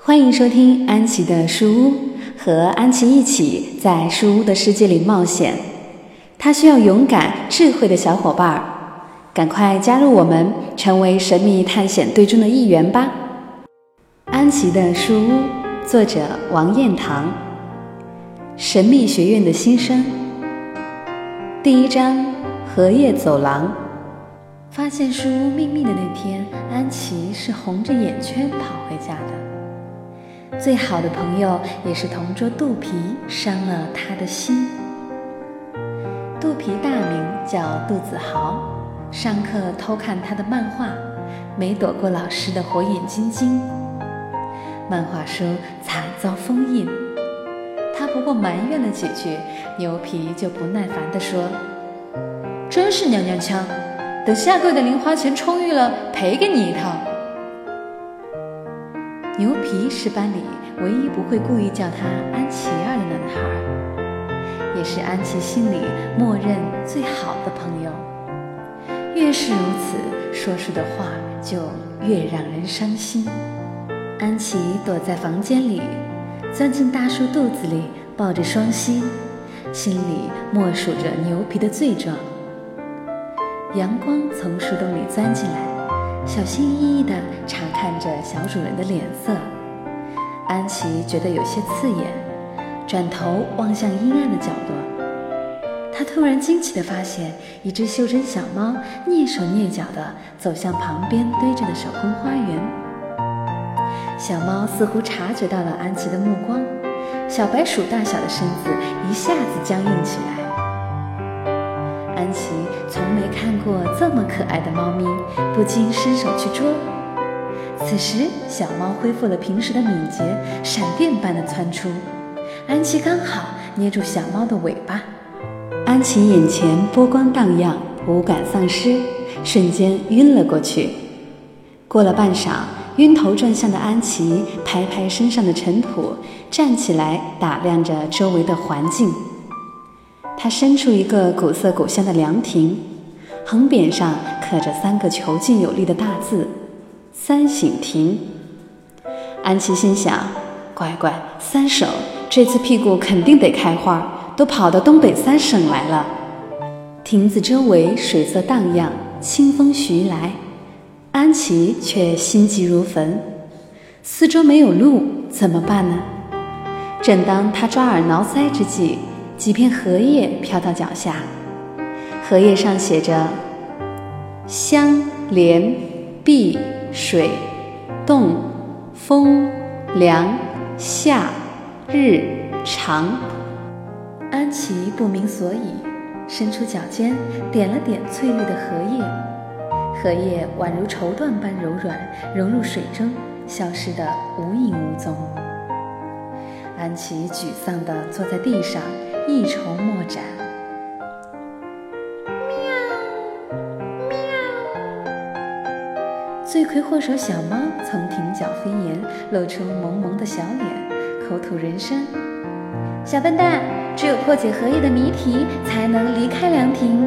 欢迎收听安琪的书屋，和安琪一起在书屋的世界里冒险。它需要勇敢、智慧的小伙伴儿，赶快加入我们，成为神秘探险队中的一员吧！安琪的书屋，作者王彦堂。神秘学院的新生，第一章：荷叶走廊。发现书屋秘密的那天，安琪是红着眼圈跑回家的。最好的朋友也是同桌肚皮伤了他的心。肚皮大名叫杜子豪，上课偷看他的漫画，没躲过老师的火眼金睛。漫画书惨遭封印，他不过埋怨了几句，牛皮就不耐烦地说：“真是娘娘腔，等下个月的零花钱充裕了，赔给你一套。”牛皮是班里唯一不会故意叫他安琪儿的男孩，也是安琪心里默认最好的朋友。越是如此，说出的话就越让人伤心。安琪躲在房间里，钻进大树肚子里，抱着双膝，心里默数着牛皮的罪状。阳光从树洞里钻进来。小心翼翼地查看着小主人的脸色，安琪觉得有些刺眼，转头望向阴暗的角落。她突然惊奇地发现，一只袖珍小猫蹑手蹑脚地走向旁边堆着的手工花园。小猫似乎察觉到了安琪的目光，小白鼠大小的身子一下子僵硬起来。安琪从没看过这么可爱的猫咪，不禁伸手去捉。此时，小猫恢复了平时的敏捷，闪电般的窜出。安琪刚好捏住小猫的尾巴。安琪眼前波光荡漾，五感丧失，瞬间晕了过去。过了半晌，晕头转向的安琪拍拍身上的尘土，站起来打量着周围的环境。他伸出一个古色古香的凉亭，横匾上刻着三个遒劲有力的大字“三省亭”。安琪心想：“乖乖，三省，这次屁股肯定得开花，都跑到东北三省来了。”亭子周围水色荡漾，清风徐来，安琪却心急如焚。四周没有路，怎么办呢？正当他抓耳挠腮之际，几片荷叶飘到脚下，荷叶上写着“香莲碧水动风凉夏日长”。安琪不明所以，伸出脚尖点了点翠绿的荷叶，荷叶宛如绸缎般柔软，融入水中，消失得无影无踪。安琪沮丧地坐在地上。一筹莫展。喵喵！罪魁祸首小猫从亭角飞檐，露出萌萌的小脸，口吐人声：“小笨蛋，只有破解荷叶的谜题，才能离开凉亭。”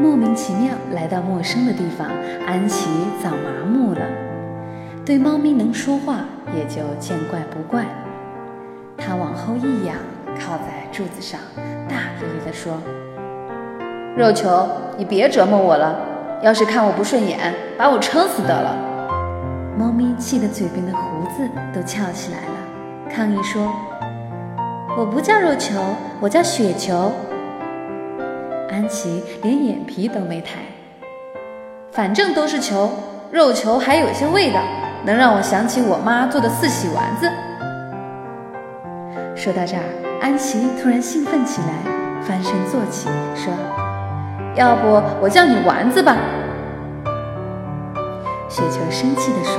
莫名其妙来到陌生的地方，安琪早麻木了，对猫咪能说话也就见怪不怪。它往后一仰。靠在柱子上，大咧咧地说：“肉球，你别折磨我了。要是看我不顺眼，把我撑死得了。”猫咪气得嘴边的胡子都翘起来了，抗议说：“我不叫肉球，我叫雪球。”安琪连眼皮都没抬，反正都是球，肉球还有些味道，能让我想起我妈做的四喜丸子。说到这儿。安琪突然兴奋起来，翻身坐起，说：“要不我叫你丸子吧？”雪球生气地说：“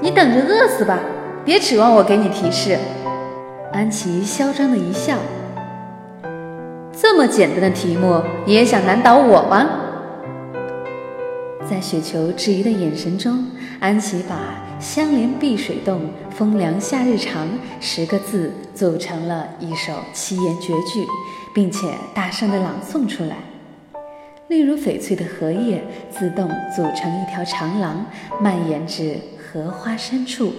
你等着饿死吧，别指望我给你提示。”安琪嚣张的一笑：“这么简单的题目，你也想难倒我吗？”在雪球质疑的眼神中，安琪把。相连碧水洞，风凉夏日长。十个字组成了一首七言绝句，并且大声地朗诵出来。例如翡翠的荷叶自动组成一条长廊，蔓延至荷花深处。